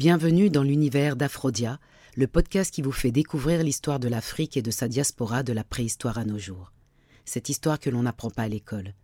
Bienvenue dans l'univers d'Aphrodia, le podcast qui vous fait découvrir l'histoire de l'Afrique et de sa diaspora de la préhistoire à nos jours. Cette histoire que l'on n'apprend pas à l'école.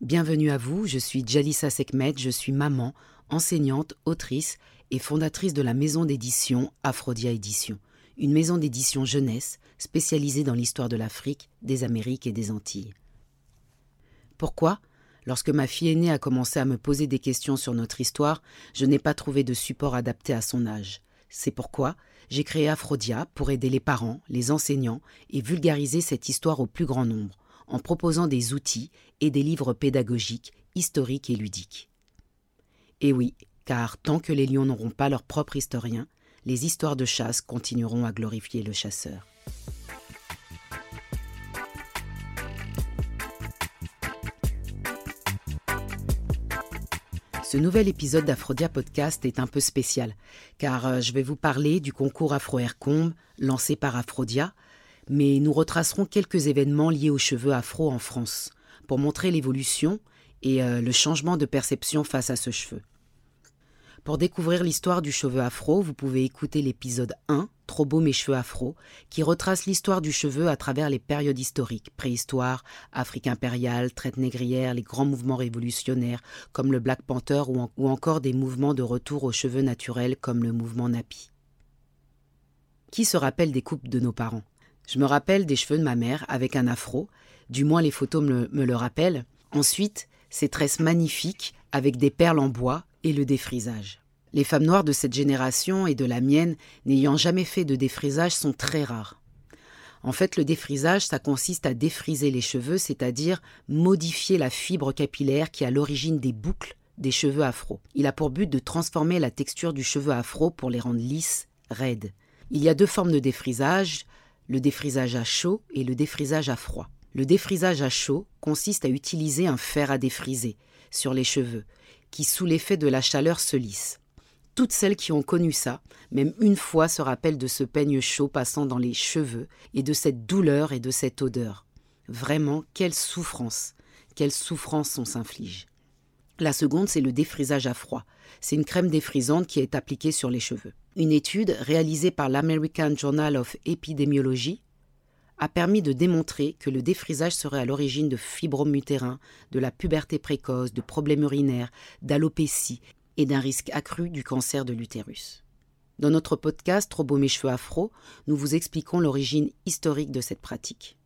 Bienvenue à vous, je suis Jalissa Sekmet, je suis maman, enseignante, autrice et fondatrice de la maison d'édition Aphrodia Édition, une maison d'édition jeunesse spécialisée dans l'histoire de l'Afrique, des Amériques et des Antilles. Pourquoi? Lorsque ma fille aînée a commencé à me poser des questions sur notre histoire, je n'ai pas trouvé de support adapté à son âge. C'est pourquoi j'ai créé Aphrodia pour aider les parents, les enseignants et vulgariser cette histoire au plus grand nombre, en proposant des outils et des livres pédagogiques, historiques et ludiques. Et oui, car tant que les lions n'auront pas leur propre historien, les histoires de chasse continueront à glorifier le chasseur. Ce nouvel épisode d'Aphrodia Podcast est un peu spécial, car euh, je vais vous parler du concours Afro Aircombe lancé par Aphrodia, mais nous retracerons quelques événements liés aux cheveux afro en France, pour montrer l'évolution et euh, le changement de perception face à ce cheveu. Pour découvrir l'histoire du cheveu afro, vous pouvez écouter l'épisode 1, Trop beau mes cheveux afro, qui retrace l'histoire du cheveu à travers les périodes historiques, préhistoire, Afrique impériale, traite négrière, les grands mouvements révolutionnaires comme le Black Panther ou, encore des mouvements de retour aux cheveux naturels comme le mouvement Napi. Qui se rappelle des coupes de nos parents? Je me rappelle des cheveux de ma mère avec un afro, du moins les photos me, me le rappellent. Ensuite, ces tresses magnifiques avec des perles en bois et le défrisage. Les femmes noires de cette génération et de la mienne n'ayant jamais fait de défrisage sont très rares. En fait, le défrisage, ça consiste à défriser les cheveux, c'est-à-dire modifier la fibre capillaire qui est à l'origine des boucles des cheveux afro. Il a pour but de transformer la texture du cheveu afro pour les rendre lisses, raides. Il y a deux formes de défrisage, le défrisage à chaud et le défrisage à froid. Le défrisage à chaud consiste à utiliser un fer à défriser sur les cheveux, qui sous l'effet de la chaleur se lisse. Toutes celles qui ont connu ça, même une fois, se rappellent de ce peigne chaud passant dans les cheveux et de cette douleur et de cette odeur. Vraiment, quelle souffrance, quelle souffrance on s'inflige. La seconde, c'est le défrisage à froid. C'est une crème défrisante qui est appliquée sur les cheveux. Une étude réalisée par l'American Journal of Epidemiology a permis de démontrer que le défrisage serait à l'origine de fibromes utérins, de la puberté précoce, de problèmes urinaires, d'alopécie et d'un risque accru du cancer de l'utérus. Dans notre podcast Trop beau mes cheveux afro, nous vous expliquons l'origine historique de cette pratique.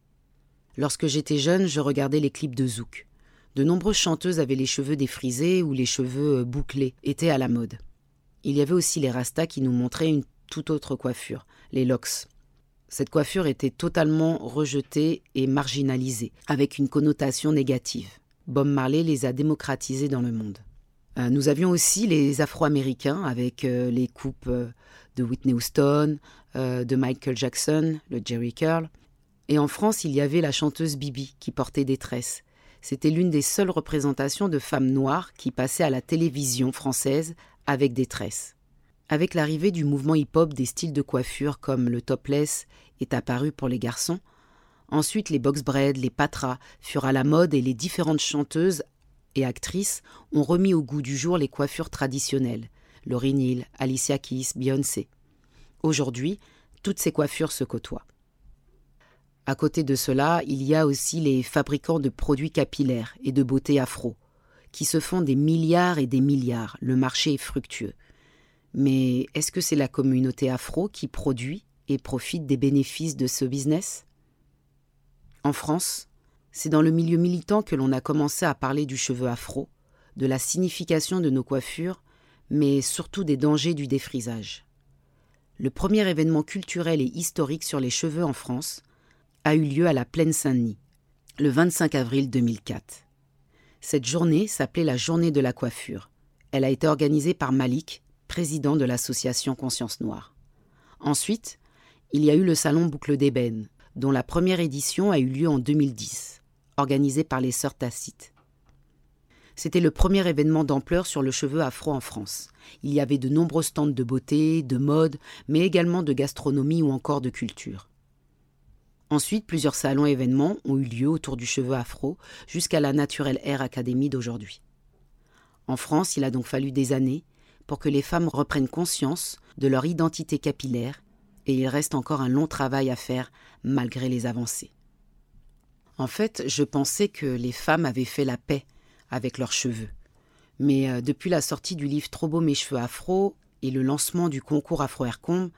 Lorsque j'étais jeune, je regardais les clips de Zouk. De nombreuses chanteuses avaient les cheveux défrisés ou les cheveux euh, bouclés, étaient à la mode. Il y avait aussi les rastas qui nous montraient une toute autre coiffure, les locks. Cette coiffure était totalement rejetée et marginalisée, avec une connotation négative. Bob Marley les a démocratisés dans le monde. Euh, nous avions aussi les Afro-Américains avec euh, les coupes euh, de Whitney Houston, de Michael Jackson, le Jerry Curl. Et en France, il y avait la chanteuse Bibi qui portait des tresses. C'était l'une des seules représentations de femmes noires qui passaient à la télévision française avec des tresses. Avec l'arrivée du mouvement hip-hop, des styles de coiffure comme le topless est apparu pour les garçons. Ensuite, les box braids, les patras furent à la mode et les différentes chanteuses et actrices ont remis au goût du jour les coiffures traditionnelles. Laurie Neal, Alicia Keys, Beyoncé. Aujourd'hui, toutes ces coiffures se côtoient. À côté de cela, il y a aussi les fabricants de produits capillaires et de beauté afro, qui se font des milliards et des milliards. Le marché est fructueux. Mais est-ce que c'est la communauté afro qui produit et profite des bénéfices de ce business? En France, c'est dans le milieu militant que l'on a commencé à parler du cheveu afro, de la signification de nos coiffures, mais surtout des dangers du défrisage. Le premier événement culturel et historique sur les cheveux en France a eu lieu à la Plaine Saint-Denis, le 25 avril 2004. Cette journée s'appelait la Journée de la coiffure. Elle a été organisée par Malik, président de l'association Conscience Noire. Ensuite, il y a eu le salon Boucle d'ébène, dont la première édition a eu lieu en 2010, organisé par les Sœurs Tacites. C'était le premier événement d'ampleur sur le cheveu afro en France. Il y avait de nombreux stands de beauté, de mode, mais également de gastronomie ou encore de culture. Ensuite, plusieurs salons événements ont eu lieu autour du cheveu afro jusqu'à la Natural Hair Academy d'aujourd'hui. En France, il a donc fallu des années pour que les femmes reprennent conscience de leur identité capillaire et il reste encore un long travail à faire malgré les avancées. En fait, je pensais que les femmes avaient fait la paix avec leurs cheveux. Mais euh, depuis la sortie du livre Trop beau mes cheveux afro et le lancement du concours Afro Aircom,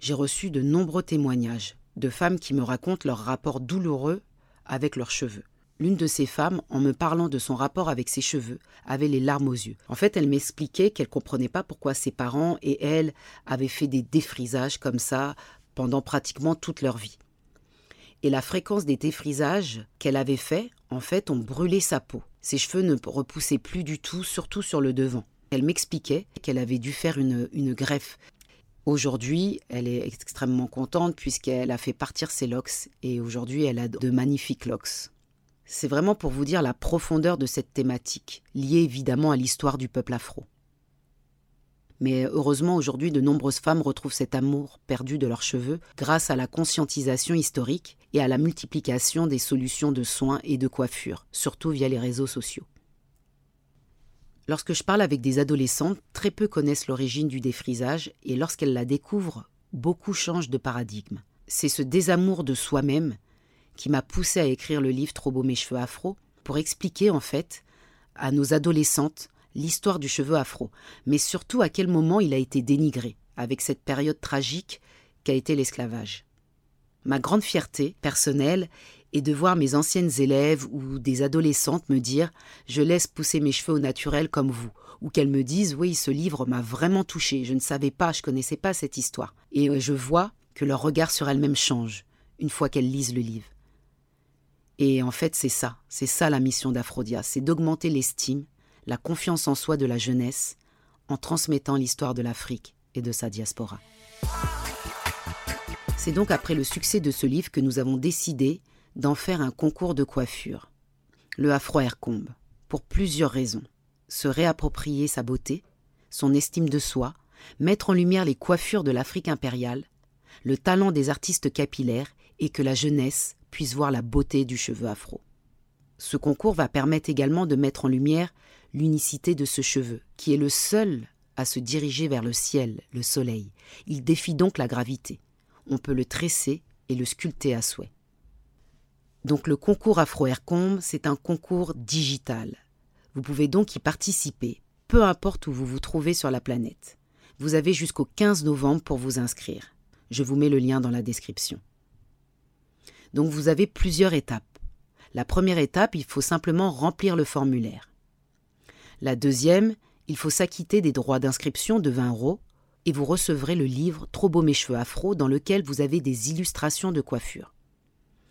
j'ai reçu de nombreux témoignages de femmes qui me racontent leur rapport douloureux avec leurs cheveux. L'une de ces femmes, en me parlant de son rapport avec ses cheveux, avait les larmes aux yeux. En fait, elle m'expliquait qu'elle comprenait pas pourquoi ses parents et elle avaient fait des défrisages comme ça pendant pratiquement toute leur vie. Et la fréquence des défrisages qu'elle avait fait, en fait, ont brûlé sa peau. Ses cheveux ne repoussaient plus du tout, surtout sur le devant. Elle m'expliquait qu'elle avait dû faire une, une greffe. Aujourd'hui, elle est extrêmement contente puisqu'elle a fait partir ses locks et aujourd'hui, elle a de magnifiques locks. C'est vraiment pour vous dire la profondeur de cette thématique, liée évidemment à l'histoire du peuple afro. Mais heureusement, aujourd'hui, de nombreuses femmes retrouvent cet amour perdu de leurs cheveux grâce à la conscientisation historique et à la multiplication des solutions de soins et de coiffure, surtout via les réseaux sociaux. Lorsque je parle avec des adolescentes, très peu connaissent l'origine du défrisage et lorsqu'elles la découvrent, beaucoup changent de paradigme. C'est ce désamour de soi-même qui m'a poussé à écrire le livre Trop beau mes cheveux afro pour expliquer en fait à nos adolescentes l'histoire du cheveu afro, mais surtout à quel moment il a été dénigré avec cette période tragique qu'a été l'esclavage. Ma grande fierté personnelle est de voir mes anciennes élèves ou des adolescentes me dire je laisse pousser mes cheveux au naturel comme vous ou qu'elles me disent oui ce livre m'a vraiment touché je ne savais pas je connaissais pas cette histoire et je vois que leur regard sur elles-mêmes change une fois qu'elles lisent le livre et en fait, c'est ça, c'est ça la mission d'Aphrodia, c'est d'augmenter l'estime, la confiance en soi de la jeunesse en transmettant l'histoire de l'Afrique et de sa diaspora. C'est donc après le succès de ce livre que nous avons décidé d'en faire un concours de coiffure, le Afro Aircombe, pour plusieurs raisons. Se réapproprier sa beauté, son estime de soi, mettre en lumière les coiffures de l'Afrique impériale, le talent des artistes capillaires et que la jeunesse puisse voir la beauté du cheveu afro. Ce concours va permettre également de mettre en lumière l'unicité de ce cheveu, qui est le seul à se diriger vers le ciel, le soleil. Il défie donc la gravité. On peut le tresser et le sculpter à souhait. Donc le concours Afro Aircombe, c'est un concours digital. Vous pouvez donc y participer, peu importe où vous vous trouvez sur la planète. Vous avez jusqu'au 15 novembre pour vous inscrire. Je vous mets le lien dans la description. Donc vous avez plusieurs étapes. La première étape, il faut simplement remplir le formulaire. La deuxième, il faut s'acquitter des droits d'inscription de 20 euros et vous recevrez le livre Trop beau mes cheveux afro dans lequel vous avez des illustrations de coiffure.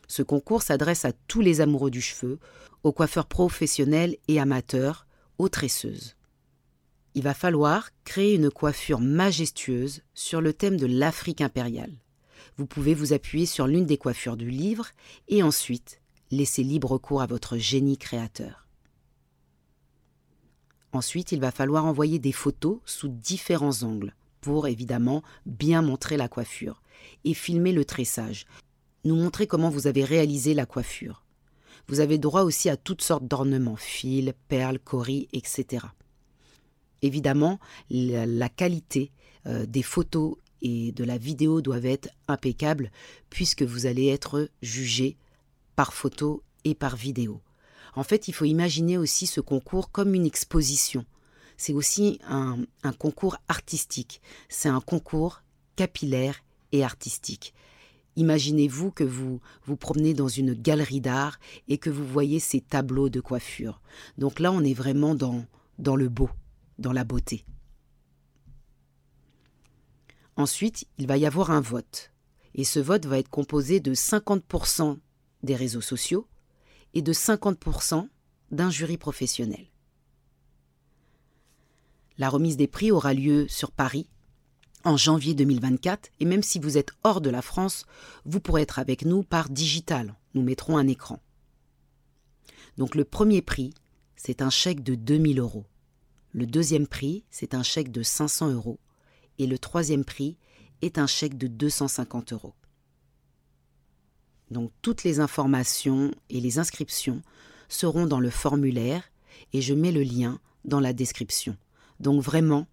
Ce concours s'adresse à tous les amoureux du cheveu, aux coiffeurs professionnels et amateurs, aux tresseuses. Il va falloir créer une coiffure majestueuse sur le thème de l'Afrique impériale. Vous pouvez vous appuyer sur l'une des coiffures du livre et ensuite laisser libre cours à votre génie créateur. Ensuite, il va falloir envoyer des photos sous différents angles pour évidemment bien montrer la coiffure et filmer le tressage, nous montrer comment vous avez réalisé la coiffure. Vous avez droit aussi à toutes sortes d'ornements, fils, perles, coris, etc. Évidemment, la, qualité euh, des photos et de la vidéo doivent être impeccables puisque vous allez être jugé par photo et par vidéo. En fait, il faut imaginer aussi ce concours comme une exposition. C'est aussi un, concours artistique. C'est un concours capillaire et artistique. Imaginez-vous que vous vous promenez dans une galerie d'art et que vous voyez ces tableaux de coiffure. Donc là, on est vraiment dans, dans le beau, dans la beauté. Ensuite, il va y avoir un vote. Et ce vote va être composé de 50% des réseaux sociaux et de 50% d'un jury professionnel. La remise des prix aura lieu sur Paris en janvier 2024 et même si vous êtes hors de la France, vous pourrez être avec nous par digital. Nous mettrons un écran. Donc le premier prix, c'est un chèque de 2000 euros. Le deuxième prix, c'est un chèque de 500 euros et le troisième prix est un chèque de 250 euros. Donc toutes les informations et les inscriptions seront dans le formulaire et je mets le lien dans la description. Donc vraiment,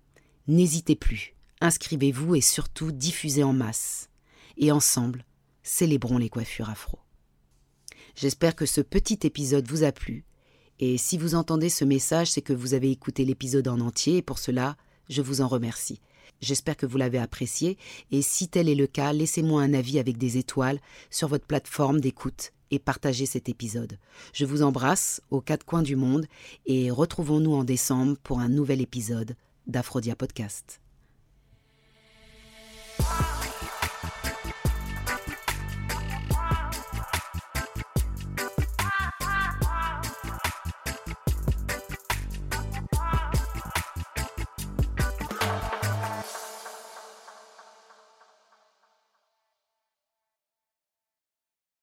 N'hésitez plus, inscrivez-vous et surtout diffusez en masse. Et ensemble, célébrons les coiffures afro. J'espère que ce petit épisode vous a plu. Et si vous entendez ce message, c'est que vous avez écouté l'épisode en entier et pour cela, je vous en remercie. J'espère que vous l'avez apprécié et si tel est le cas, laissez-moi un avis avec des étoiles sur votre plateforme d'écoute et partagez cet épisode. Je vous embrasse aux quatre coins du monde et retrouvons-nous en décembre pour un nouvel épisode d'Aphrodia Podcast.